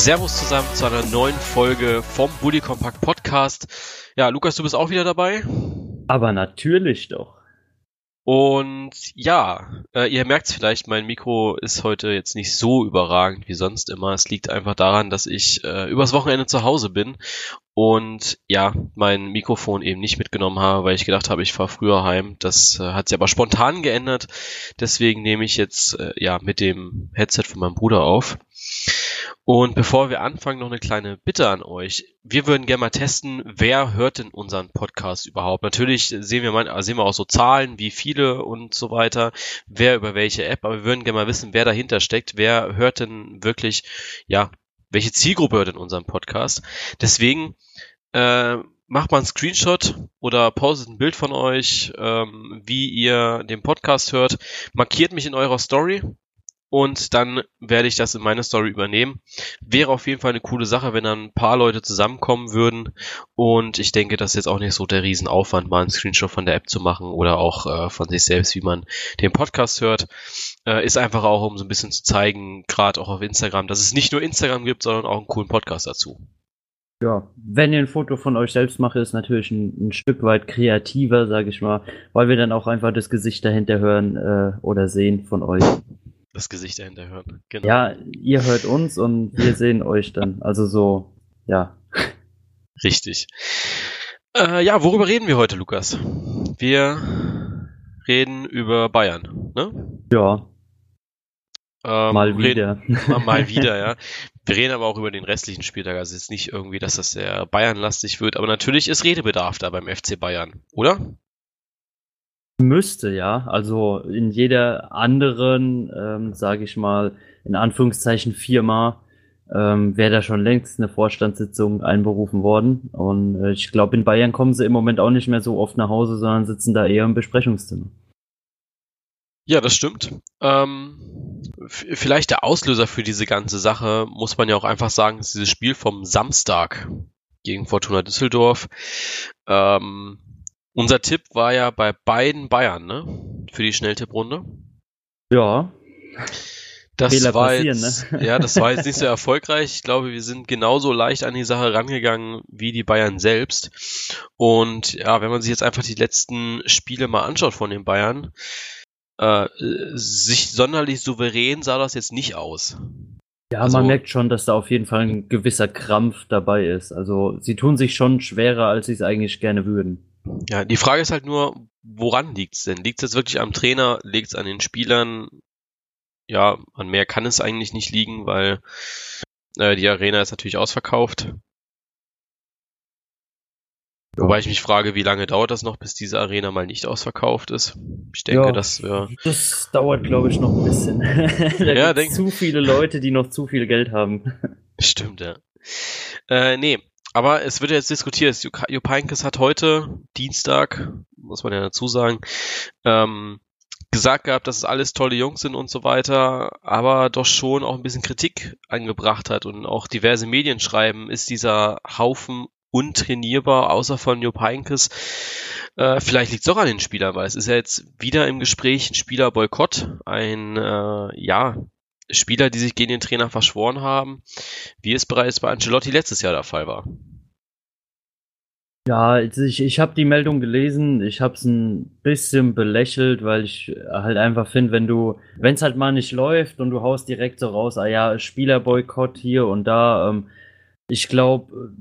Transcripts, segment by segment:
Servus zusammen zu einer neuen Folge vom Bully Compact Podcast. Ja, Lukas, du bist auch wieder dabei. Aber natürlich doch. Und ja, äh, ihr merkt es vielleicht, mein Mikro ist heute jetzt nicht so überragend wie sonst immer. Es liegt einfach daran, dass ich äh, übers Wochenende zu Hause bin und ja, mein Mikrofon eben nicht mitgenommen habe, weil ich gedacht habe, ich fahre früher heim. Das äh, hat sich aber spontan geändert. Deswegen nehme ich jetzt äh, ja mit dem Headset von meinem Bruder auf. Und bevor wir anfangen, noch eine kleine Bitte an euch. Wir würden gerne mal testen, wer hört denn unseren Podcast überhaupt? Natürlich sehen wir, mal, sehen wir auch so Zahlen, wie viele und so weiter, wer über welche App, aber wir würden gerne mal wissen, wer dahinter steckt, wer hört denn wirklich, ja, welche Zielgruppe hört denn unseren Podcast? Deswegen äh, macht mal einen Screenshot oder postet ein Bild von euch, ähm, wie ihr den Podcast hört, markiert mich in eurer Story und dann werde ich das in meine Story übernehmen. Wäre auf jeden Fall eine coole Sache, wenn dann ein paar Leute zusammenkommen würden und ich denke, das ist jetzt auch nicht so der Riesenaufwand, mal einen Screenshot von der App zu machen oder auch äh, von sich selbst, wie man den Podcast hört. Äh, ist einfach auch, um so ein bisschen zu zeigen, gerade auch auf Instagram, dass es nicht nur Instagram gibt, sondern auch einen coolen Podcast dazu. Ja, wenn ihr ein Foto von euch selbst macht, ist natürlich ein, ein Stück weit kreativer, sage ich mal, weil wir dann auch einfach das Gesicht dahinter hören äh, oder sehen von euch das Gesicht dahinter hören. Genau. Ja, ihr hört uns und wir sehen euch dann. Also so, ja. Richtig. Äh, ja, worüber reden wir heute, Lukas? Wir reden über Bayern, ne? Ja. Ähm, mal wieder. Reden, mal wieder, ja. Wir reden aber auch über den restlichen Spieltag. Also jetzt nicht irgendwie, dass das sehr Bayern-lastig wird, aber natürlich ist Redebedarf da beim FC Bayern, oder? Müsste, ja. Also in jeder anderen, ähm, sage ich mal, in Anführungszeichen Firma, ähm, wäre da schon längst eine Vorstandssitzung einberufen worden. Und äh, ich glaube, in Bayern kommen sie im Moment auch nicht mehr so oft nach Hause, sondern sitzen da eher im Besprechungszimmer. Ja, das stimmt. Ähm, vielleicht der Auslöser für diese ganze Sache, muss man ja auch einfach sagen, ist dieses Spiel vom Samstag gegen Fortuna Düsseldorf. Ähm, unser Tipp war ja bei beiden Bayern, ne? Für die Schnelltipprunde. Ja. Das Fehler war jetzt, ne? ja, das war jetzt nicht so erfolgreich. Ich glaube, wir sind genauso leicht an die Sache rangegangen wie die Bayern selbst. Und ja, wenn man sich jetzt einfach die letzten Spiele mal anschaut von den Bayern, äh, sich sonderlich souverän sah das jetzt nicht aus. Ja, also, man merkt schon, dass da auf jeden Fall ein gewisser Krampf dabei ist. Also sie tun sich schon schwerer, als sie es eigentlich gerne würden. Ja, die Frage ist halt nur, woran liegt's denn? Liegt's jetzt wirklich am Trainer? Liegt's an den Spielern? Ja, an mehr kann es eigentlich nicht liegen, weil äh, die Arena ist natürlich ausverkauft. Wobei ich mich frage, wie lange dauert das noch, bis diese Arena mal nicht ausverkauft ist? Ich denke, ja, das wäre. Das dauert, glaube ich, noch ein bisschen. da ja, denk... zu viele Leute, die noch zu viel Geld haben. Stimmt, ja. Äh, nee, aber es wird jetzt diskutiert. Jupp Heynckes hat heute, Dienstag, muss man ja dazu sagen, ähm, gesagt gehabt, dass es alles tolle Jungs sind und so weiter, aber doch schon auch ein bisschen Kritik angebracht hat und auch diverse Medien schreiben, ist dieser Haufen untrainierbar, außer von Jupp Heynckes. Äh, vielleicht liegt es auch an den Spielern, weil es ist ja jetzt wieder im Gespräch ein Spielerboykott, ein, äh, ja, Spieler, die sich gegen den Trainer verschworen haben, wie es bereits bei Ancelotti letztes Jahr der Fall war. Ja, ich, ich habe die Meldung gelesen, ich habe es ein bisschen belächelt, weil ich halt einfach finde, wenn du, wenn es halt mal nicht läuft und du haust direkt so raus, ah ja, Spielerboykott hier und da, ähm, ich glaube,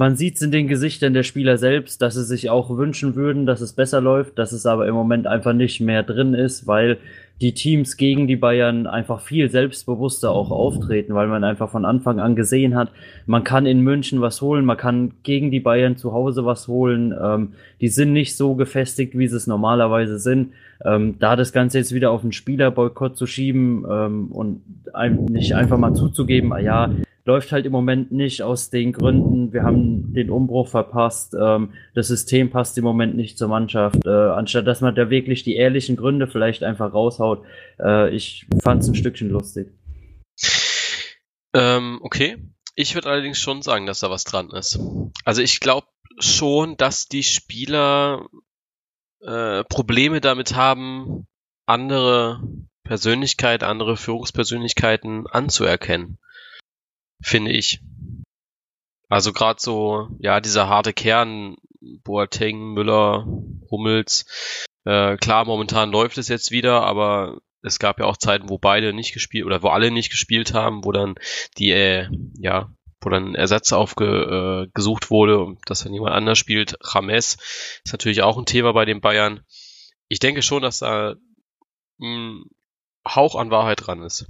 man sieht es in den Gesichtern der Spieler selbst, dass sie sich auch wünschen würden, dass es besser läuft, dass es aber im Moment einfach nicht mehr drin ist, weil die Teams gegen die Bayern einfach viel selbstbewusster auch auftreten, weil man einfach von Anfang an gesehen hat, man kann in München was holen, man kann gegen die Bayern zu Hause was holen. Ähm, die sind nicht so gefestigt, wie sie es normalerweise sind. Ähm, da das Ganze jetzt wieder auf einen Spielerboykott zu schieben ähm, und einem nicht einfach mal zuzugeben, ah ja, läuft halt im Moment nicht aus den Gründen, wir haben den Umbruch verpasst, ähm, das System passt im Moment nicht zur Mannschaft, äh, anstatt dass man da wirklich die ehrlichen Gründe vielleicht einfach raushaut. Äh, ich fand es ein Stückchen lustig. Ähm, okay. Ich würde allerdings schon sagen, dass da was dran ist. Also ich glaube schon, dass die Spieler äh, Probleme damit haben, andere Persönlichkeit, andere Führungspersönlichkeiten anzuerkennen. Finde ich. Also gerade so, ja, dieser harte Kern, Boateng, Müller, Hummels, äh, klar, momentan läuft es jetzt wieder, aber es gab ja auch Zeiten, wo beide nicht gespielt oder wo alle nicht gespielt haben, wo dann die, äh, ja, wo dann Ersatz aufgesucht äh, wurde und dass dann jemand anders spielt. James ist natürlich auch ein Thema bei den Bayern. Ich denke schon, dass da ein Hauch an Wahrheit dran ist.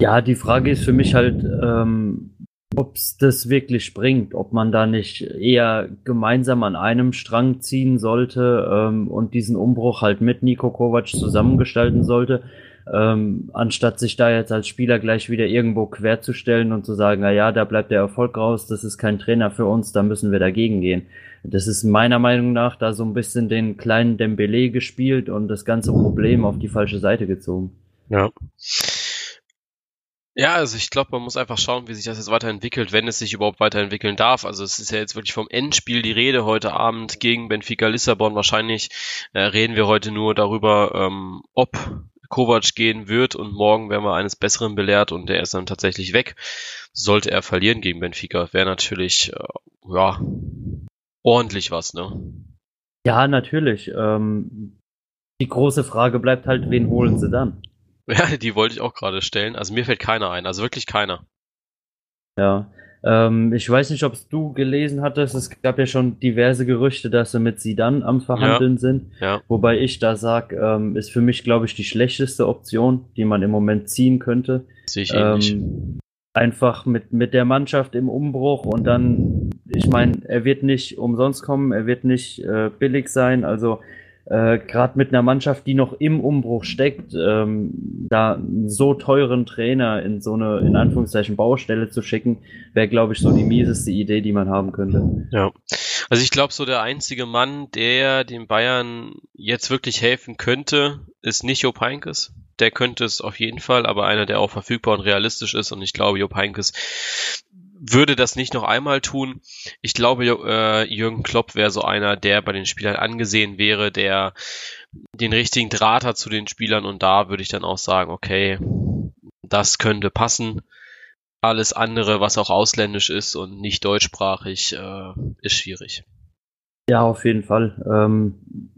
Ja, die Frage ist für mich halt, ähm, ob es das wirklich bringt, ob man da nicht eher gemeinsam an einem Strang ziehen sollte ähm, und diesen Umbruch halt mit Nico Kovac zusammengestalten sollte, ähm, anstatt sich da jetzt als Spieler gleich wieder irgendwo querzustellen und zu sagen, na ja, da bleibt der Erfolg raus, das ist kein Trainer für uns, da müssen wir dagegen gehen. Das ist meiner Meinung nach da so ein bisschen den kleinen Dembele gespielt und das ganze Problem auf die falsche Seite gezogen. Ja. Ja, also ich glaube, man muss einfach schauen, wie sich das jetzt weiterentwickelt, wenn es sich überhaupt weiterentwickeln darf. Also es ist ja jetzt wirklich vom Endspiel die Rede heute Abend gegen Benfica Lissabon. Wahrscheinlich äh, reden wir heute nur darüber, ähm, ob Kovac gehen wird und morgen werden wir eines Besseren belehrt und der ist dann tatsächlich weg. Sollte er verlieren gegen Benfica, wäre natürlich, äh, ja, ordentlich was, ne? Ja, natürlich. Ähm, die große Frage bleibt halt, wen holen sie dann? Ja, die wollte ich auch gerade stellen. Also mir fällt keiner ein, also wirklich keiner. Ja. Ähm, ich weiß nicht, ob es du gelesen hattest. Es gab ja schon diverse Gerüchte, dass sie mit Sidan am Verhandeln ja. sind. Ja. Wobei ich da sag, ähm, ist für mich, glaube ich, die schlechteste Option, die man im Moment ziehen könnte. Sehe ich ähnlich. Ähm, einfach mit, mit der Mannschaft im Umbruch und dann, ich meine, er wird nicht umsonst kommen, er wird nicht äh, billig sein. Also äh, gerade mit einer Mannschaft, die noch im Umbruch steckt, ähm, da so teuren Trainer in so eine, in Anführungszeichen, Baustelle zu schicken, wäre, glaube ich, so die mieseste Idee, die man haben könnte. Ja. Also ich glaube, so der einzige Mann, der den Bayern jetzt wirklich helfen könnte, ist nicht Job Heinkes. Der könnte es auf jeden Fall, aber einer, der auch verfügbar und realistisch ist. Und ich glaube, Job Heinkes würde das nicht noch einmal tun. Ich glaube, äh, Jürgen Klopp wäre so einer, der bei den Spielern angesehen wäre, der den richtigen Draht hat zu den Spielern und da würde ich dann auch sagen, okay, das könnte passen. Alles andere, was auch ausländisch ist und nicht deutschsprachig, äh, ist schwierig. Ja, auf jeden Fall. Ähm,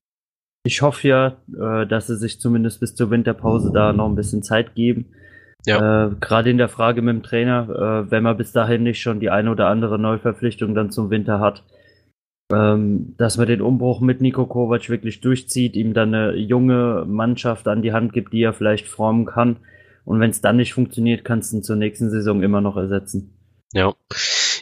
ich hoffe ja, äh, dass sie sich zumindest bis zur Winterpause da noch ein bisschen Zeit geben ja. Äh, Gerade in der Frage mit dem Trainer, äh, wenn man bis dahin nicht schon die eine oder andere Neuverpflichtung dann zum Winter hat, ähm, dass man den Umbruch mit Nico Kovac wirklich durchzieht, ihm dann eine junge Mannschaft an die Hand gibt, die er vielleicht formen kann. Und wenn es dann nicht funktioniert, kannst du ihn zur nächsten Saison immer noch ersetzen. Ja.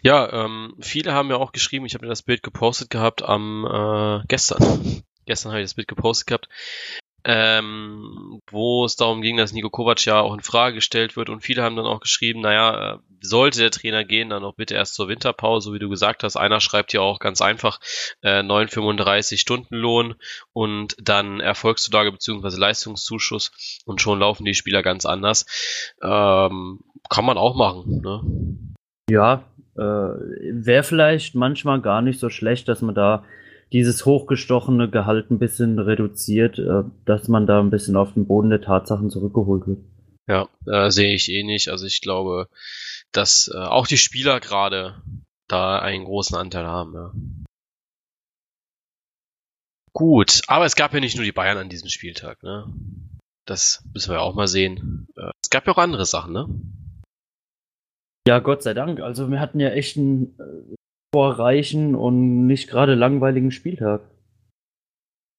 Ja, ähm, viele haben ja auch geschrieben, ich habe mir das Bild gepostet gehabt am äh, gestern. gestern habe ich das Bild gepostet gehabt, ähm, wo es darum ging, dass Nico Kovac ja auch in Frage gestellt wird und viele haben dann auch geschrieben, naja, äh, sollte der Trainer gehen, dann auch bitte erst zur Winterpause, wie du gesagt hast. Einer schreibt ja auch ganz einfach äh, 9,35 Stunden Lohn und dann Erfolgszulage bzw. Leistungszuschuss und schon laufen die Spieler ganz anders. Ähm, kann man auch machen. Ne? Ja, äh, wäre vielleicht manchmal gar nicht so schlecht, dass man da dieses hochgestochene Gehalt ein bisschen reduziert, äh, dass man da ein bisschen auf den Boden der Tatsachen zurückgeholt wird. Ja, äh, sehe ich eh nicht. Also ich glaube, dass äh, auch die Spieler gerade da einen großen Anteil haben. Ja. Gut, aber es gab ja nicht nur die Bayern an diesem Spieltag, ne? Das müssen wir ja auch mal sehen. Äh, es gab ja auch andere Sachen, ne? Ja, Gott sei Dank. Also wir hatten ja echt einen vorreichen und nicht gerade langweiligen Spieltag.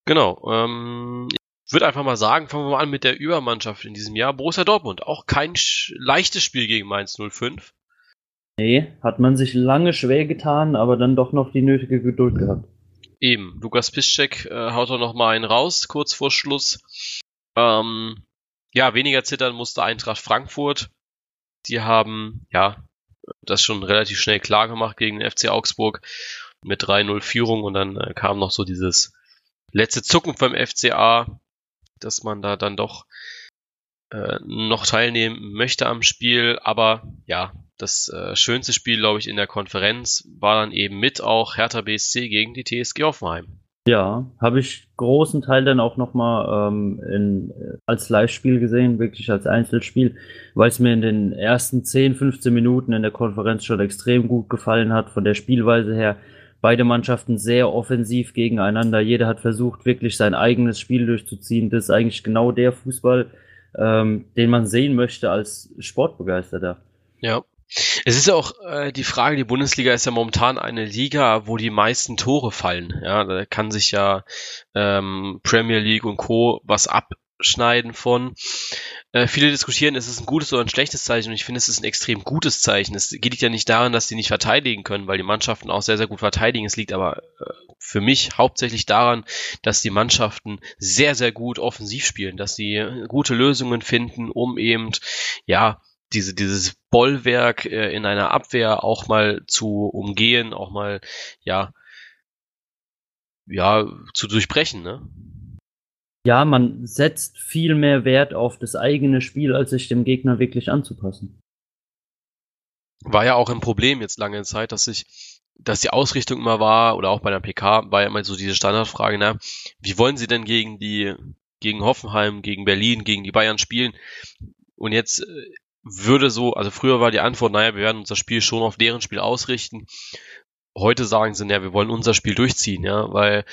Genau. Ähm, ich würde einfach mal sagen, fangen wir mal an mit der Übermannschaft in diesem Jahr. Borussia Dortmund. Auch kein leichtes Spiel gegen Mainz 05. Nee, hat man sich lange schwer getan, aber dann doch noch die nötige Geduld gehabt. Eben. Lukas Piszczek äh, haut doch noch mal einen raus, kurz vor Schluss. Ähm, ja, weniger zittern musste Eintracht Frankfurt. Die haben, ja, das schon relativ schnell klar gemacht gegen den FC Augsburg mit 3-0 Führung und dann äh, kam noch so dieses letzte Zucken vom FCA, dass man da dann doch äh, noch teilnehmen möchte am Spiel. Aber ja, das äh, schönste Spiel, glaube ich, in der Konferenz war dann eben mit auch Hertha BSC gegen die TSG Offenheim. Ja, habe ich großen Teil dann auch nochmal ähm, in, als Live-Spiel gesehen, wirklich als Einzelspiel, weil es mir in den ersten 10, 15 Minuten in der Konferenz schon extrem gut gefallen hat, von der Spielweise her. Beide Mannschaften sehr offensiv gegeneinander. Jeder hat versucht, wirklich sein eigenes Spiel durchzuziehen. Das ist eigentlich genau der Fußball, ähm, den man sehen möchte als Sportbegeisterter. Ja, es ist auch äh, die Frage, die Bundesliga ist ja momentan eine Liga, wo die meisten Tore fallen. Ja, da kann sich ja ähm, Premier League und Co. was abschneiden von. Äh, viele diskutieren, ist es ein gutes oder ein schlechtes Zeichen und ich finde, es ist ein extrem gutes Zeichen. Es geht ja nicht daran, dass sie nicht verteidigen können, weil die Mannschaften auch sehr, sehr gut verteidigen. Es liegt aber äh, für mich hauptsächlich daran, dass die Mannschaften sehr, sehr gut offensiv spielen, dass sie gute Lösungen finden, um eben, ja, diese, dieses Bollwerk äh, in einer Abwehr auch mal zu umgehen, auch mal, ja, ja, zu durchbrechen, ne? Ja, man setzt viel mehr Wert auf das eigene Spiel, als sich dem Gegner wirklich anzupassen. War ja auch ein Problem jetzt lange Zeit, dass sich, dass die Ausrichtung immer war, oder auch bei der PK, war ja immer so diese Standardfrage, na, wie wollen sie denn gegen die, gegen Hoffenheim, gegen Berlin, gegen die Bayern spielen? Und jetzt äh, würde so, also früher war die Antwort, naja, wir werden unser Spiel schon auf deren Spiel ausrichten. Heute sagen sie, naja, wir wollen unser Spiel durchziehen, ja, weil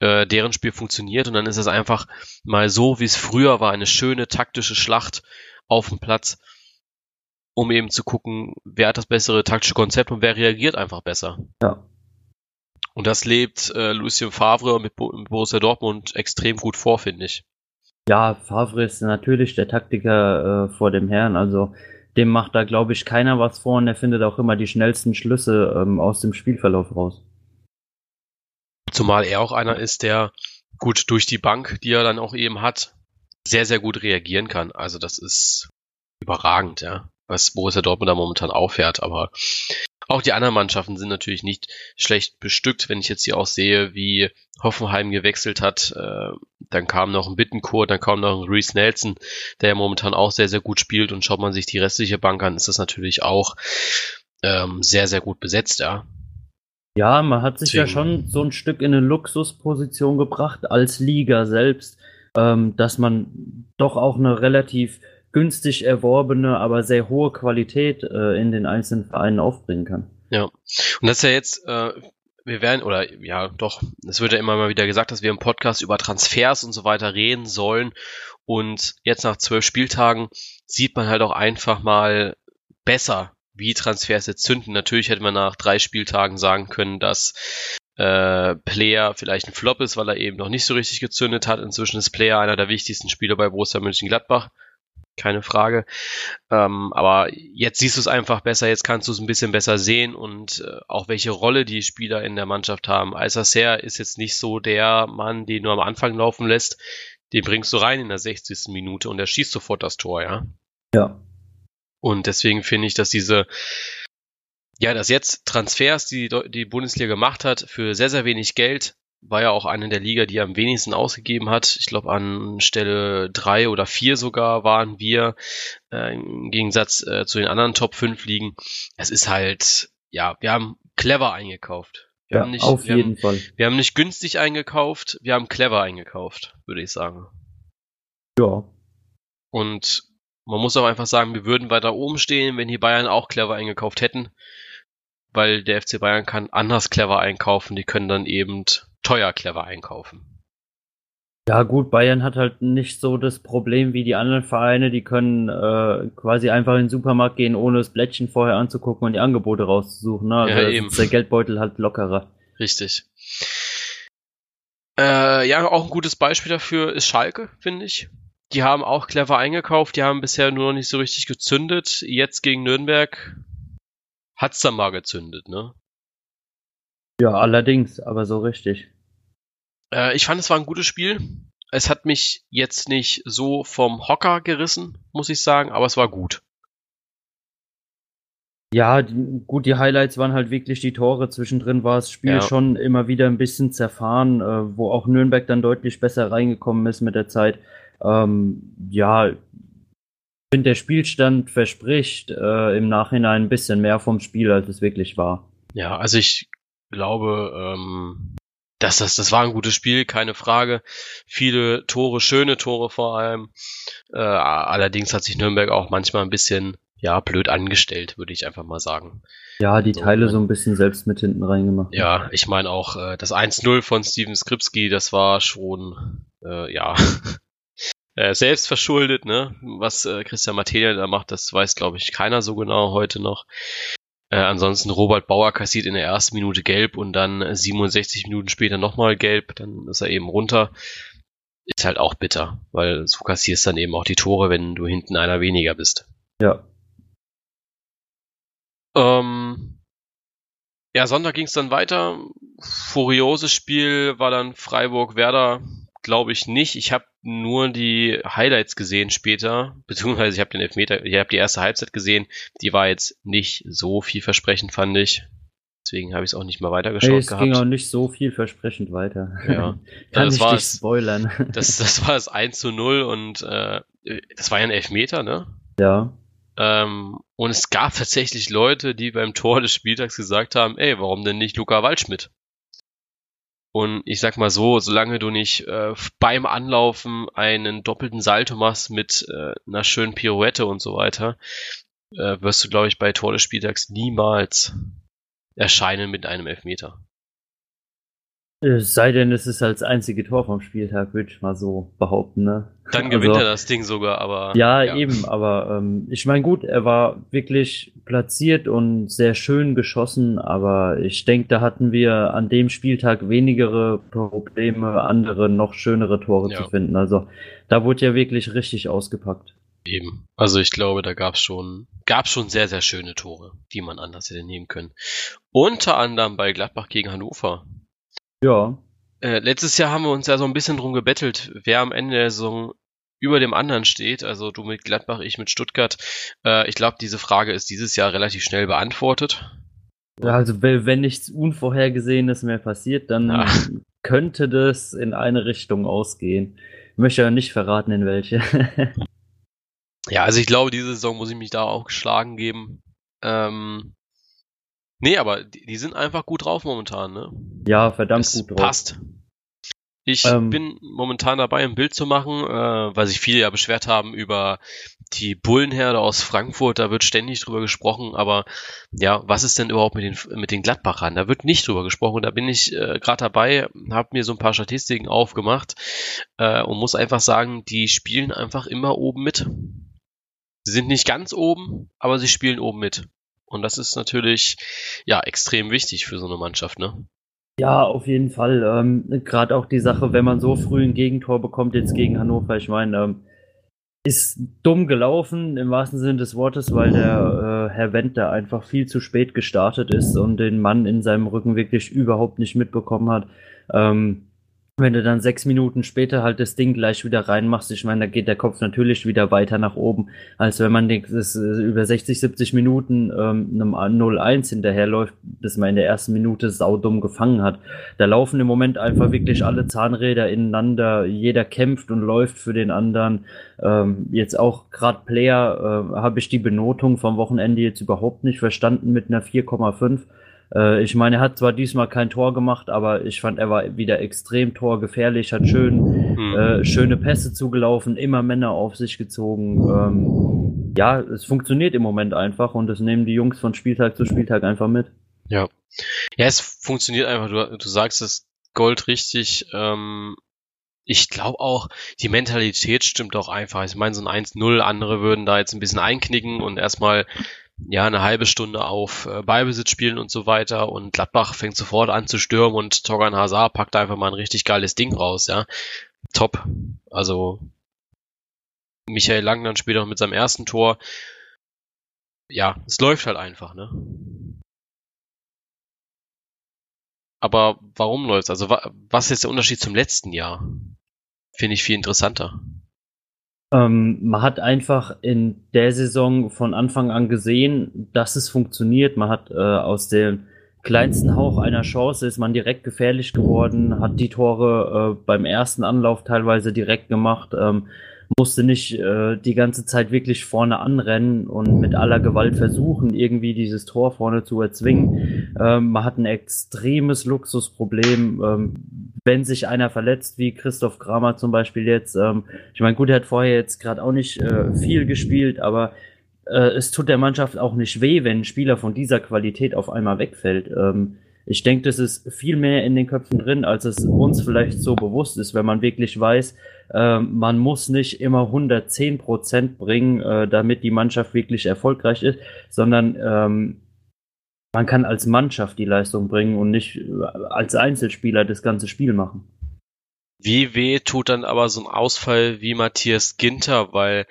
äh, deren Spiel funktioniert und dann ist es einfach mal so, wie es früher war, eine schöne taktische Schlacht auf dem Platz, um eben zu gucken, wer hat das bessere taktische Konzept und wer reagiert einfach besser. Ja. Und das lebt äh, Lucien Favre mit, Bo mit Borussia Dortmund extrem gut vor, finde ich. Ja, Favre ist natürlich der Taktiker äh, vor dem Herrn. Also dem macht da, glaube ich, keiner was vor und er findet auch immer die schnellsten Schlüsse ähm, aus dem Spielverlauf raus. Zumal er auch einer ist, der gut durch die Bank, die er dann auch eben hat, sehr, sehr gut reagieren kann. Also das ist überragend, ja, was Borussia Dortmund da momentan auffährt. Aber auch die anderen Mannschaften sind natürlich nicht schlecht bestückt. Wenn ich jetzt hier auch sehe, wie Hoffenheim gewechselt hat, äh, dann kam noch ein Bittencourt, dann kam noch ein Reese Nelson, der ja momentan auch sehr, sehr gut spielt. Und schaut man sich die restliche Bank an, ist das natürlich auch ähm, sehr, sehr gut besetzt, ja. Ja, man hat sich Deswegen. ja schon so ein Stück in eine Luxusposition gebracht als Liga selbst, ähm, dass man doch auch eine relativ günstig erworbene, aber sehr hohe Qualität äh, in den einzelnen Vereinen aufbringen kann. Ja, und das ist ja jetzt, äh, wir werden, oder ja, doch, es wird ja immer mal wieder gesagt, dass wir im Podcast über Transfers und so weiter reden sollen. Und jetzt nach zwölf Spieltagen sieht man halt auch einfach mal besser, wie Transfers jetzt zünden. Natürlich hätte man nach drei Spieltagen sagen können, dass äh, Player vielleicht ein Flop ist, weil er eben noch nicht so richtig gezündet hat. Inzwischen ist Player einer der wichtigsten Spieler bei Borussia Mönchengladbach keine Frage. Ähm, aber jetzt siehst du es einfach besser, jetzt kannst du es ein bisschen besser sehen und äh, auch welche Rolle die Spieler in der Mannschaft haben. Alsacer ist jetzt nicht so der Mann, den du am Anfang laufen lässt, den bringst du rein in der 60. Minute und er schießt sofort das Tor, ja. Ja. Und deswegen finde ich, dass diese, ja, dass jetzt Transfers, die die Bundesliga gemacht hat, für sehr, sehr wenig Geld war ja auch eine der Liga, die am wenigsten ausgegeben hat. Ich glaube, an Stelle drei oder vier sogar waren wir, äh, im Gegensatz äh, zu den anderen Top 5 Ligen. Es ist halt, ja, wir haben clever eingekauft. Wir ja, haben nicht, auf jeden haben, Fall. Wir haben nicht günstig eingekauft, wir haben clever eingekauft, würde ich sagen. Ja. Und man muss auch einfach sagen, wir würden weiter oben stehen, wenn die Bayern auch clever eingekauft hätten. Weil der FC Bayern kann anders clever einkaufen, die können dann eben teuer clever einkaufen. Ja, gut, Bayern hat halt nicht so das Problem wie die anderen Vereine. Die können äh, quasi einfach in den Supermarkt gehen, ohne das Blättchen vorher anzugucken und die Angebote rauszusuchen. Ne? Also ja, eben. ist der Geldbeutel halt lockerer. Richtig. Äh, ja, auch ein gutes Beispiel dafür ist Schalke, finde ich. Die haben auch clever eingekauft, die haben bisher nur noch nicht so richtig gezündet. Jetzt gegen Nürnberg hat's dann mal gezündet, ne? Ja, allerdings, aber so richtig. Äh, ich fand, es war ein gutes Spiel. Es hat mich jetzt nicht so vom Hocker gerissen, muss ich sagen, aber es war gut. Ja, die, gut, die Highlights waren halt wirklich die Tore. Zwischendrin war das Spiel ja. schon immer wieder ein bisschen zerfahren, äh, wo auch Nürnberg dann deutlich besser reingekommen ist mit der Zeit. Ähm, ja, ich finde, der Spielstand verspricht äh, im Nachhinein ein bisschen mehr vom Spiel, als es wirklich war. Ja, also ich glaube, ähm, das, das, das war ein gutes Spiel, keine Frage. Viele Tore, schöne Tore vor allem. Äh, allerdings hat sich Nürnberg auch manchmal ein bisschen ja, blöd angestellt, würde ich einfach mal sagen. Ja, die Teile so ein bisschen selbst mit hinten reingemacht. Ja, ich meine auch äh, das 1-0 von Steven Skripski, das war schon, äh, ja, äh, selbst verschuldet, ne? Was äh, Christian Matelia da macht, das weiß, glaube ich, keiner so genau heute noch. Äh, ansonsten Robert Bauer kassiert in der ersten Minute gelb und dann 67 Minuten später nochmal gelb, dann ist er eben runter. Ist halt auch bitter, weil so kassierst dann eben auch die Tore, wenn du hinten einer weniger bist. Ja, ähm, ja, Sonntag ging es dann weiter. Furioses Spiel war dann Freiburg-Werder, glaube ich nicht. Ich habe nur die Highlights gesehen später, beziehungsweise ich habe den Elfmeter, ich habe die erste Halbzeit gesehen. Die war jetzt nicht so vielversprechend, fand ich. Deswegen habe ich es auch nicht mehr weitergeschaut hey, es gehabt. Es ging auch nicht so vielversprechend weiter. Ja. Kann das ich dich spoilern. Das, das war das 1 zu 0 und äh, das war ja ein Elfmeter, ne? Ja. Ähm, und es gab tatsächlich Leute, die beim Tor des Spieltags gesagt haben, ey, warum denn nicht Luca Waldschmidt? Und ich sag mal so, solange du nicht äh, beim Anlaufen einen doppelten Salto machst mit äh, einer schönen Pirouette und so weiter, äh, wirst du, glaube ich, bei Tor des Spieltags niemals erscheinen mit einem Elfmeter. Es sei denn, es ist als einzige Tor vom Spieltag, würde ich mal so behaupten, ne? Dann gewinnt also, er das Ding sogar, aber. Ja, ja. eben, aber ähm, ich meine, gut, er war wirklich platziert und sehr schön geschossen, aber ich denke, da hatten wir an dem Spieltag wenigere Probleme, andere, noch schönere Tore ja. zu finden. Also da wurde ja wirklich richtig ausgepackt. Eben. Also ich glaube, da gab's schon, gab's schon sehr, sehr schöne Tore, die man anders hätte nehmen können. Unter anderem bei Gladbach gegen Hannover. Ja. Äh, letztes Jahr haben wir uns ja so ein bisschen drum gebettelt, wer am Ende der Saison über dem anderen steht. Also du mit Gladbach, ich mit Stuttgart. Äh, ich glaube, diese Frage ist dieses Jahr relativ schnell beantwortet. Ja, also wenn nichts Unvorhergesehenes mehr passiert, dann ja. könnte das in eine Richtung ausgehen. Ich möchte ja nicht verraten, in welche. ja, also ich glaube, diese Saison muss ich mich da auch geschlagen geben. Ähm, Nee, aber die, die, sind einfach gut drauf momentan, ne? Ja, verdammt es gut drauf. Passt. Ich ähm, bin momentan dabei, ein Bild zu machen, äh, weil sich viele ja beschwert haben über die Bullenherde aus Frankfurt. Da wird ständig drüber gesprochen, aber ja, was ist denn überhaupt mit den, mit den Gladbachern? Da wird nicht drüber gesprochen. Da bin ich äh, gerade dabei, habe mir so ein paar Statistiken aufgemacht äh, und muss einfach sagen, die spielen einfach immer oben mit. Sie sind nicht ganz oben, aber sie spielen oben mit. Und das ist natürlich ja extrem wichtig für so eine Mannschaft, ne? Ja, auf jeden Fall. Ähm, Gerade auch die Sache, wenn man so früh ein Gegentor bekommt, jetzt gegen Hannover, ich meine, ähm, ist dumm gelaufen im wahrsten Sinne des Wortes, weil der äh, Herr Wendt da einfach viel zu spät gestartet ist und den Mann in seinem Rücken wirklich überhaupt nicht mitbekommen hat. Ähm, wenn du dann sechs Minuten später halt das Ding gleich wieder reinmachst, ich meine, da geht der Kopf natürlich wieder weiter nach oben, als wenn man das äh, über 60, 70 Minuten ähm, einem 0-1 hinterherläuft, bis man in der ersten Minute saudumm gefangen hat. Da laufen im Moment einfach wirklich alle Zahnräder ineinander, jeder kämpft und läuft für den anderen. Ähm, jetzt auch gerade Player äh, habe ich die Benotung vom Wochenende jetzt überhaupt nicht verstanden mit einer 4,5 äh, ich meine, er hat zwar diesmal kein Tor gemacht, aber ich fand, er war wieder extrem torgefährlich, hat schön mhm. äh, schöne Pässe zugelaufen, immer Männer auf sich gezogen. Ähm, ja, es funktioniert im Moment einfach und das nehmen die Jungs von Spieltag zu Spieltag einfach mit. Ja. Ja, es funktioniert einfach, du, du sagst es Gold richtig. Ähm, ich glaube auch, die Mentalität stimmt auch einfach. Ich meine, so ein 1-0, andere würden da jetzt ein bisschen einknicken und erstmal ja, eine halbe Stunde auf äh, Ballbesitz spielen und so weiter und Gladbach fängt sofort an zu stürmen und Torgan Hazard packt einfach mal ein richtig geiles Ding raus, ja. Top. Also Michael Lang dann später mit seinem ersten Tor. Ja, es läuft halt einfach, ne? Aber warum läuft's? Also was ist der Unterschied zum letzten Jahr? Finde ich viel interessanter. Ähm, man hat einfach in der Saison von Anfang an gesehen, dass es funktioniert. Man hat äh, aus dem kleinsten Hauch einer Chance ist man direkt gefährlich geworden, hat die Tore äh, beim ersten Anlauf teilweise direkt gemacht. Ähm, musste nicht äh, die ganze Zeit wirklich vorne anrennen und mit aller Gewalt versuchen, irgendwie dieses Tor vorne zu erzwingen. Ähm, man hat ein extremes Luxusproblem. Ähm, wenn sich einer verletzt, wie Christoph Kramer zum Beispiel jetzt, ähm, ich meine, gut, er hat vorher jetzt gerade auch nicht äh, viel gespielt, aber äh, es tut der Mannschaft auch nicht weh, wenn ein Spieler von dieser Qualität auf einmal wegfällt. Ähm, ich denke, das ist viel mehr in den Köpfen drin, als es uns vielleicht so bewusst ist, wenn man wirklich weiß, äh, man muss nicht immer 110 Prozent bringen, äh, damit die Mannschaft wirklich erfolgreich ist, sondern ähm, man kann als Mannschaft die Leistung bringen und nicht äh, als Einzelspieler das ganze Spiel machen. Wie weh tut dann aber so ein Ausfall wie Matthias Ginter, weil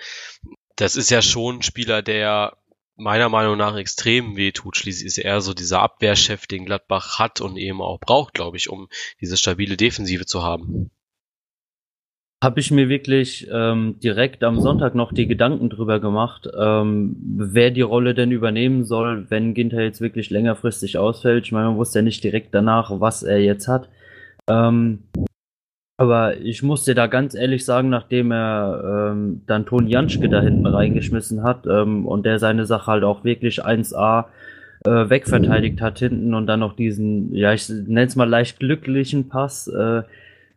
das ist ja schon ein Spieler, der meiner Meinung nach extrem wehtut. Schließlich ist er so dieser Abwehrchef, den Gladbach hat und eben auch braucht, glaube ich, um diese stabile Defensive zu haben. Habe ich mir wirklich ähm, direkt am Sonntag noch die Gedanken drüber gemacht, ähm, wer die Rolle denn übernehmen soll, wenn Ginter jetzt wirklich längerfristig ausfällt. Ich meine, man wusste ja nicht direkt danach, was er jetzt hat. Ähm, aber ich muss dir da ganz ehrlich sagen, nachdem er ähm, dann Toni Janschke da hinten reingeschmissen hat ähm, und der seine Sache halt auch wirklich 1A äh, wegverteidigt hat hinten und dann noch diesen, ja, ich nenne es mal leicht glücklichen Pass äh,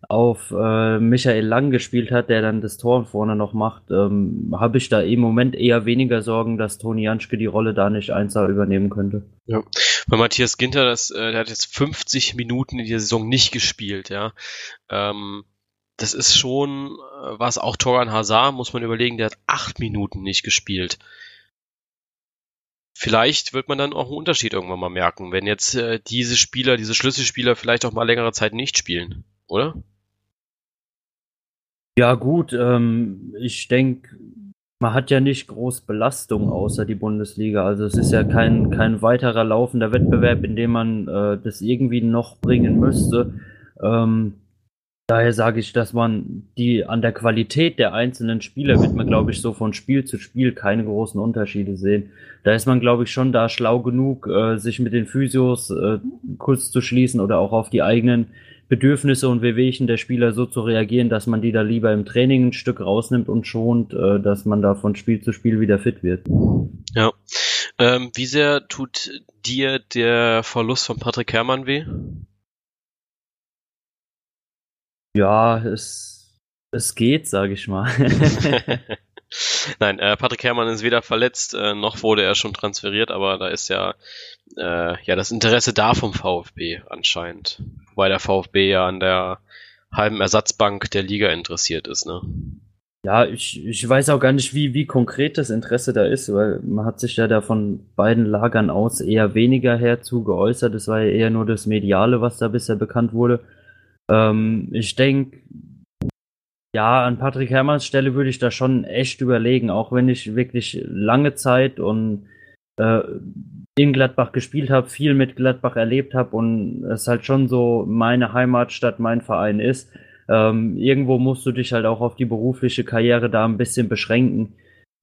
auf äh, Michael Lang gespielt hat, der dann das Tor vorne noch macht, ähm, habe ich da im Moment eher weniger Sorgen, dass Toni Janschke die Rolle da nicht 1A übernehmen könnte. Ja, bei Matthias Ginter, das, äh, der hat jetzt 50 Minuten in der Saison nicht gespielt, ja. Ähm, das ist schon, äh, was auch Toran Hazard, muss man überlegen, der hat acht Minuten nicht gespielt. Vielleicht wird man dann auch einen Unterschied irgendwann mal merken, wenn jetzt äh, diese Spieler, diese Schlüsselspieler vielleicht auch mal längere Zeit nicht spielen, oder? Ja, gut, ähm, ich denke, man hat ja nicht groß Belastung außer die Bundesliga. Also es ist ja kein, kein weiterer laufender Wettbewerb, in dem man äh, das irgendwie noch bringen müsste. Ähm, daher sage ich, dass man die an der Qualität der einzelnen Spieler wird man, glaube ich, so von Spiel zu Spiel keine großen Unterschiede sehen. Da ist man, glaube ich, schon da schlau genug, äh, sich mit den Physios äh, kurz zu schließen oder auch auf die eigenen Bedürfnisse und Wehwehchen der Spieler so zu reagieren, dass man die da lieber im Training ein Stück rausnimmt und schont, äh, dass man da von Spiel zu Spiel wieder fit wird. Ja. Ähm, wie sehr tut dir der Verlust von Patrick Herrmann weh? Ja, es, es geht, sage ich mal. Nein, äh, Patrick Herrmann ist weder verletzt, äh, noch wurde er schon transferiert, aber da ist ja, äh, ja das Interesse da vom VfB anscheinend. Wobei der VfB ja an der halben Ersatzbank der Liga interessiert ist, ne? Ja, ich, ich weiß auch gar nicht, wie, wie konkret das Interesse da ist, weil man hat sich ja da von beiden Lagern aus eher weniger herzu geäußert. Es war ja eher nur das Mediale, was da bisher bekannt wurde. Ähm, ich denke, ja, an Patrick Herrmanns Stelle würde ich da schon echt überlegen, auch wenn ich wirklich lange Zeit und äh, in Gladbach gespielt habe, viel mit Gladbach erlebt habe und es halt schon so meine Heimatstadt, mein Verein ist. Ähm, irgendwo musst du dich halt auch auf die berufliche Karriere da ein bisschen beschränken.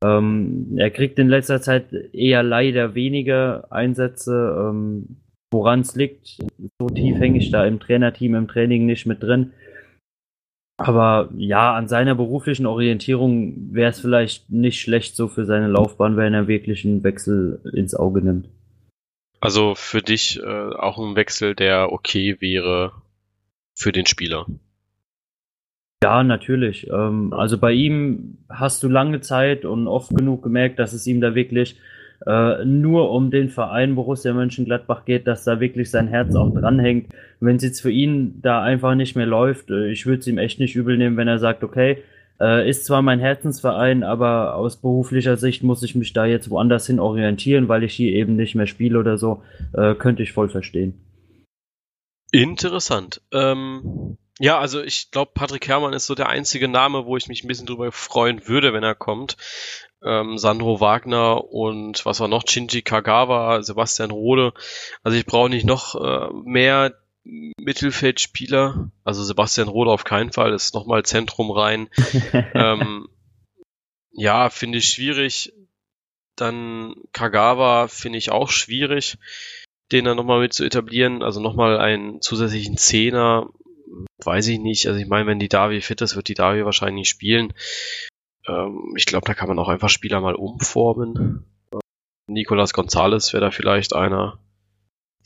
Ähm, er kriegt in letzter Zeit eher leider weniger Einsätze, ähm, woran es liegt. So tief hänge ich da im Trainerteam, im Training nicht mit drin. Aber ja, an seiner beruflichen Orientierung wäre es vielleicht nicht schlecht so für seine Laufbahn, wenn er wirklich einen Wechsel ins Auge nimmt. Also für dich äh, auch ein Wechsel, der okay wäre für den Spieler. Ja, natürlich. Ähm, also bei ihm hast du lange Zeit und oft genug gemerkt, dass es ihm da wirklich äh, nur um den Verein Borussia Mönchengladbach geht, dass da wirklich sein Herz auch dranhängt. Wenn es jetzt für ihn da einfach nicht mehr läuft, äh, ich würde es ihm echt nicht übel nehmen, wenn er sagt, okay, äh, ist zwar mein Herzensverein, aber aus beruflicher Sicht muss ich mich da jetzt woanders hin orientieren, weil ich hier eben nicht mehr spiele oder so, äh, könnte ich voll verstehen. Interessant. Ähm, ja, also ich glaube, Patrick Herrmann ist so der einzige Name, wo ich mich ein bisschen drüber freuen würde, wenn er kommt ähm, Sandro Wagner und was war noch, Shinji Kagawa, Sebastian Rode. Also ich brauche nicht noch äh, mehr Mittelfeldspieler. Also Sebastian Rode auf keinen Fall, das ist nochmal Zentrum rein. ähm, ja, finde ich schwierig. Dann Kagawa finde ich auch schwierig, den dann nochmal mit zu etablieren. Also nochmal einen zusätzlichen Zehner, weiß ich nicht. Also ich meine, wenn die Davi fit ist, wird die Davi wahrscheinlich spielen. Ähm, ich glaube, da kann man auch einfach Spieler mal umformen. Nicolas Gonzalez wäre da vielleicht einer,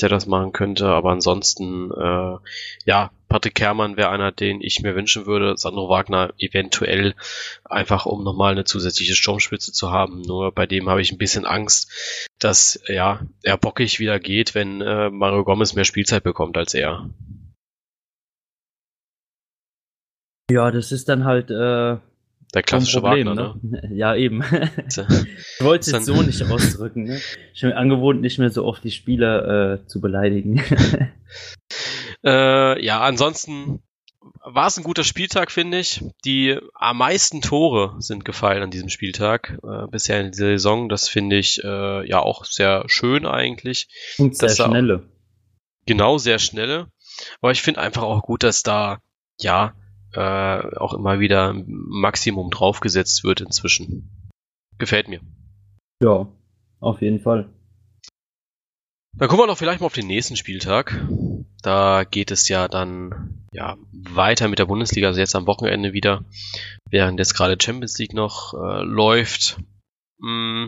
der das machen könnte, aber ansonsten, äh, ja, Patrick Kermann wäre einer, den ich mir wünschen würde. Sandro Wagner eventuell einfach, um nochmal eine zusätzliche Sturmspitze zu haben. Nur bei dem habe ich ein bisschen Angst, dass ja er bockig wieder geht, wenn äh, Mario Gomez mehr Spielzeit bekommt als er. Ja, das ist dann halt äh, der klassische Problem, Wagner, ne? ne? Ja, eben. ich wollte es so nicht ausdrücken. Ne? Ich bin angewohnt, nicht mehr so oft die Spieler äh, zu beleidigen. äh, ja, ansonsten war es ein guter Spieltag, finde ich. Die am meisten Tore sind gefallen an diesem Spieltag äh, bisher in dieser Saison. Das finde ich äh, ja auch sehr schön eigentlich. Und sehr schnelle. Genau, sehr schnelle. Aber ich finde einfach auch gut, dass da ja äh, auch immer wieder Maximum draufgesetzt wird inzwischen. Gefällt mir. Ja, auf jeden Fall. Dann gucken wir doch vielleicht mal auf den nächsten Spieltag. Da geht es ja dann ja weiter mit der Bundesliga, also jetzt am Wochenende wieder, während jetzt gerade Champions League noch äh, läuft. Mm,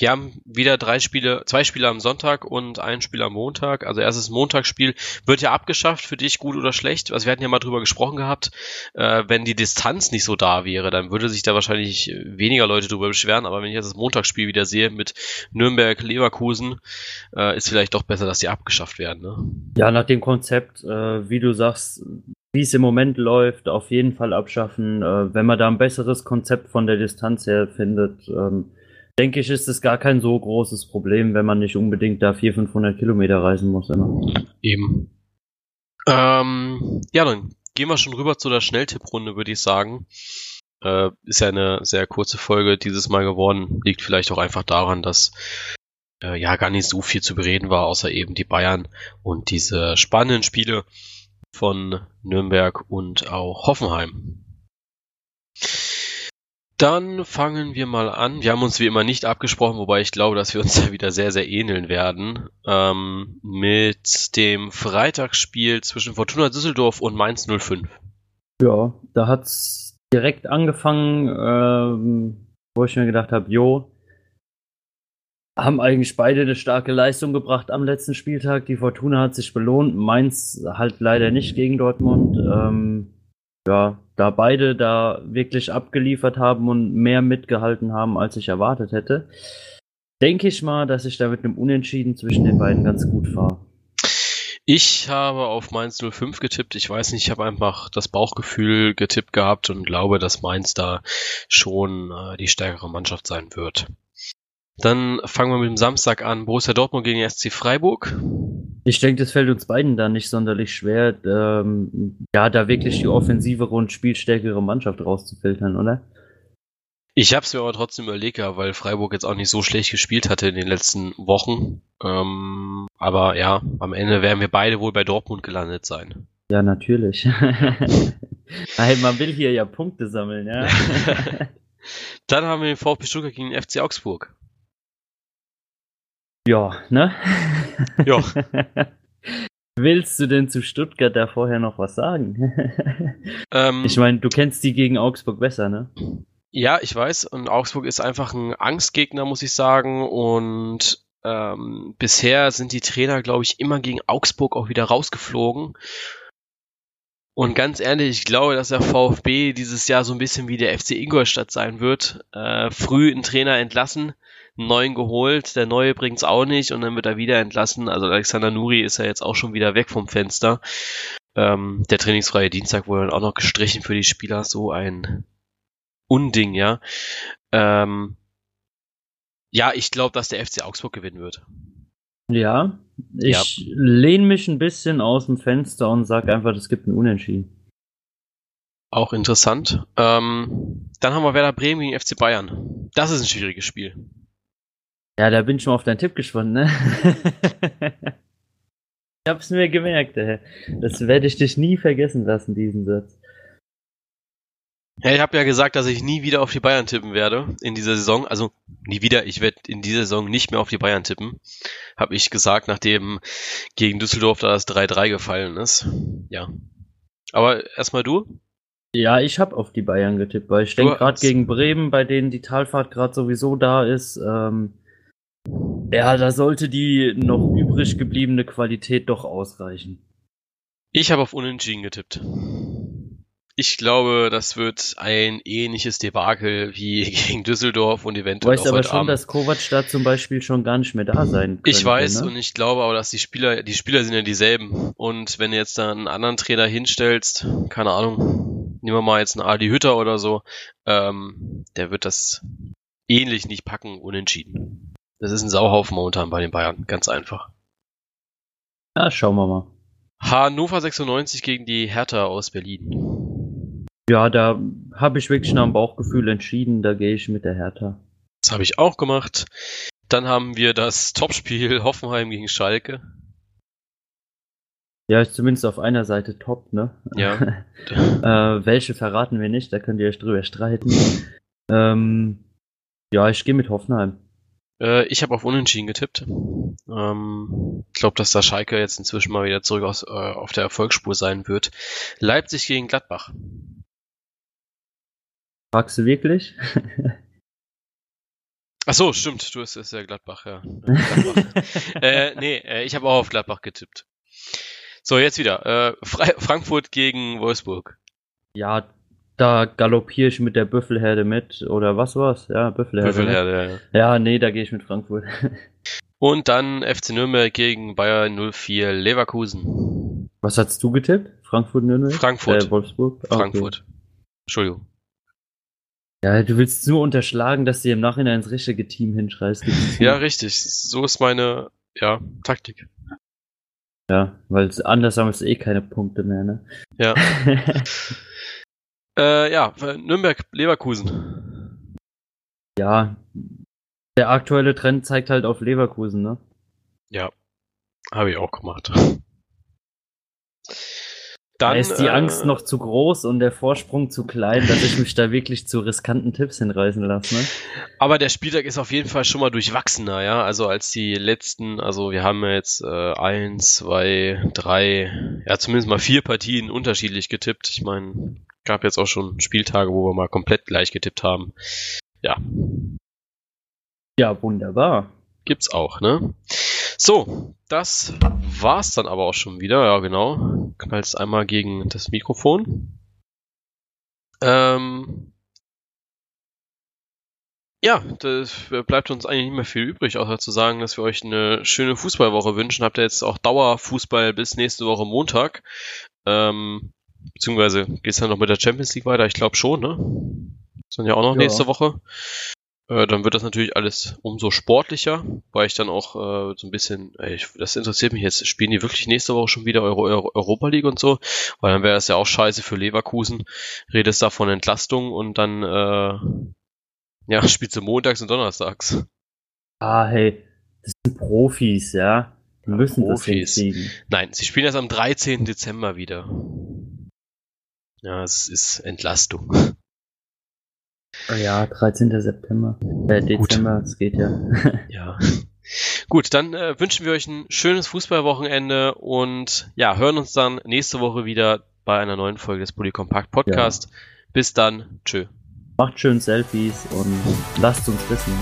wir haben wieder drei Spiele, zwei Spiele am Sonntag und ein Spiel am Montag. Also erstes Montagsspiel wird ja abgeschafft, für dich gut oder schlecht. Also wir hatten ja mal drüber gesprochen gehabt, äh, wenn die Distanz nicht so da wäre, dann würde sich da wahrscheinlich weniger Leute drüber beschweren. Aber wenn ich jetzt das Montagsspiel wieder sehe mit Nürnberg, Leverkusen, äh, ist vielleicht doch besser, dass die abgeschafft werden. Ne? Ja, nach dem Konzept, äh, wie du sagst, wie es im Moment läuft, auf jeden Fall abschaffen. Äh, wenn man da ein besseres Konzept von der Distanz her findet, ähm, denke ich, ist es gar kein so großes Problem, wenn man nicht unbedingt da 400, 500 Kilometer reisen muss immer. Eben. Ähm, ja, dann gehen wir schon rüber zu der Schnelltipprunde, würde ich sagen. Äh, ist ja eine sehr kurze Folge dieses Mal geworden. Liegt vielleicht auch einfach daran, dass äh, ja gar nicht so viel zu bereden war, außer eben die Bayern und diese spannenden Spiele von Nürnberg und auch Hoffenheim. Dann fangen wir mal an. Wir haben uns wie immer nicht abgesprochen, wobei ich glaube, dass wir uns da wieder sehr, sehr ähneln werden. Ähm, mit dem Freitagsspiel zwischen Fortuna Düsseldorf und Mainz 05. Ja, da hat es direkt angefangen, ähm, wo ich mir gedacht habe, jo, haben eigentlich beide eine starke Leistung gebracht am letzten Spieltag. Die Fortuna hat sich belohnt, Mainz halt leider nicht gegen Dortmund. Ähm, ja, da beide da wirklich abgeliefert haben und mehr mitgehalten haben, als ich erwartet hätte, denke ich mal, dass ich da mit einem Unentschieden zwischen den beiden ganz gut fahre. Ich habe auf Mainz 05 getippt. Ich weiß nicht, ich habe einfach das Bauchgefühl getippt gehabt und glaube, dass Mainz da schon äh, die stärkere Mannschaft sein wird. Dann fangen wir mit dem Samstag an. Borussia Dortmund gegen SC Freiburg. Ich denke, das fällt uns beiden da nicht sonderlich schwer, ähm, ja, da wirklich die offensivere und spielstärkere Mannschaft rauszufiltern, oder? Ich habe es mir aber trotzdem überlegt, weil Freiburg jetzt auch nicht so schlecht gespielt hatte in den letzten Wochen. Ähm, aber ja, am Ende werden wir beide wohl bei Dortmund gelandet sein. Ja, natürlich. Nein, man will hier ja Punkte sammeln, ja. Dann haben wir den VfB Stuttgart gegen den FC Augsburg. Ja, ne? Ja. Willst du denn zu Stuttgart da vorher noch was sagen? Ähm, ich meine, du kennst die gegen Augsburg besser, ne? Ja, ich weiß. Und Augsburg ist einfach ein Angstgegner, muss ich sagen. Und ähm, bisher sind die Trainer, glaube ich, immer gegen Augsburg auch wieder rausgeflogen. Und ganz ehrlich, ich glaube, dass der VfB dieses Jahr so ein bisschen wie der FC Ingolstadt sein wird. Äh, früh einen Trainer entlassen, einen neuen geholt, der neue bringt's auch nicht und dann wird er wieder entlassen. Also Alexander Nuri ist ja jetzt auch schon wieder weg vom Fenster. Ähm, der trainingsfreie Dienstag wurde dann auch noch gestrichen für die Spieler, so ein Unding, ja. Ähm, ja, ich glaube, dass der FC Augsburg gewinnen wird. Ja, ich ja. lehne mich ein bisschen aus dem Fenster und sage einfach, es gibt ein Unentschieden. Auch interessant. Ähm, dann haben wir Werder Bremen gegen FC Bayern. Das ist ein schwieriges Spiel. Ja, da bin ich schon auf deinen Tipp gespannt, ne? ich hab's mir gemerkt, ey. Das werde ich dich nie vergessen lassen, diesen Satz. Ja, ich habe ja gesagt, dass ich nie wieder auf die Bayern tippen werde in dieser Saison. Also nie wieder, ich werde in dieser Saison nicht mehr auf die Bayern tippen. Habe ich gesagt, nachdem gegen Düsseldorf da das 3-3 gefallen ist. Ja. Aber erstmal du? Ja, ich habe auf die Bayern getippt, weil ich denke gerade gegen Bremen, bei denen die Talfahrt gerade sowieso da ist, ähm, ja, da sollte die noch übrig gebliebene Qualität doch ausreichen. Ich habe auf Unentschieden getippt. Ich glaube, das wird ein ähnliches Debakel wie gegen Düsseldorf und eventuell du weißt aber schon, Abend. dass Kovac da zum Beispiel schon gar nicht mehr da sein könnte. Ich weiß ne? und ich glaube aber, dass die Spieler, die Spieler sind ja dieselben. Und wenn du jetzt da einen anderen Trainer hinstellst, keine Ahnung, nehmen wir mal jetzt einen Adi Hütter oder so, ähm, der wird das ähnlich nicht packen, unentschieden. Das ist ein Sauhaufen momentan bei den Bayern, ganz einfach. Ja, schauen wir mal. Hannover 96 gegen die Hertha aus Berlin. Ja, da habe ich wirklich nach dem Bauchgefühl entschieden, da gehe ich mit der Hertha. Das habe ich auch gemacht. Dann haben wir das Topspiel Hoffenheim gegen Schalke. Ja, ist zumindest auf einer Seite top, ne? Ja. äh, welche verraten wir nicht, da könnt ihr euch drüber streiten. ähm, ja, ich gehe mit Hoffenheim. Äh, ich habe auf Unentschieden getippt. Ähm, ich glaube, dass da Schalke jetzt inzwischen mal wieder zurück aus, äh, auf der Erfolgsspur sein wird. Leipzig gegen Gladbach. Fragst du wirklich? Ach so, stimmt. Du hast es ja Gladbach, ja. Gladbach. äh, nee, äh, ich habe auch auf Gladbach getippt. So, jetzt wieder. Äh, Fra Frankfurt gegen Wolfsburg. Ja, da galoppiere ich mit der Büffelherde mit. Oder was war's? Ja, Büffelherde. Büffelherde, ja. Ja, nee, da gehe ich mit Frankfurt. Und dann FC Nürnberg gegen Bayern 04 Leverkusen. Was hast du getippt? Frankfurt Nürnberg? Frankfurt. Äh, Wolfsburg? Ah, Frankfurt. Okay. Entschuldigung. Ja, du willst nur unterschlagen, dass du im Nachhinein ins richtige Team hinschreist. ja, richtig. So ist meine, ja, Taktik. Ja, weil anders sammelst du eh keine Punkte mehr, ne? Ja. Äh, ja, Nürnberg-Leverkusen. Ja, der aktuelle Trend zeigt halt auf Leverkusen, ne? Ja, habe ich auch gemacht. Dann, da ist die äh, Angst noch zu groß und der Vorsprung zu klein, dass ich mich da wirklich zu riskanten Tipps hinreißen lasse. Ne? Aber der Spieltag ist auf jeden Fall schon mal durchwachsener, ja. Also als die letzten, also wir haben jetzt äh, eins, zwei, drei, ja zumindest mal vier Partien unterschiedlich getippt. Ich meine, gab jetzt auch schon Spieltage, wo wir mal komplett gleich getippt haben. Ja. Ja, wunderbar. Gibt's auch, ne? So, das war's dann aber auch schon wieder. Ja, genau. Knallst einmal gegen das Mikrofon. Ähm, ja, das bleibt uns eigentlich nicht mehr viel übrig, außer zu sagen, dass wir euch eine schöne Fußballwoche wünschen. Habt ihr jetzt auch Dauerfußball bis nächste Woche Montag. Ähm, beziehungsweise geht's dann noch mit der Champions League weiter? Ich glaube schon, ne? Das dann ja auch noch ja. nächste Woche. Äh, dann wird das natürlich alles umso sportlicher, weil ich dann auch äh, so ein bisschen, ey, ich, das interessiert mich jetzt, spielen die wirklich nächste Woche schon wieder Euro, Euro, Europa League und so? Weil dann wäre es ja auch scheiße für Leverkusen. Redest da von Entlastung und dann, äh, ja, spielst du montags und donnerstags. Ah, hey, das sind Profis, ja. Die müssen Profis. das hinkriegen. Nein, sie spielen erst am 13. Dezember wieder. Ja, es ist Entlastung. Oh ja, 13. September. Äh, Dezember, es geht ja. ja. Gut, dann äh, wünschen wir euch ein schönes Fußballwochenende und ja, hören uns dann nächste Woche wieder bei einer neuen Folge des Polycompact Podcast. Ja. Bis dann. Tschö. Macht schön Selfies und lasst uns wissen.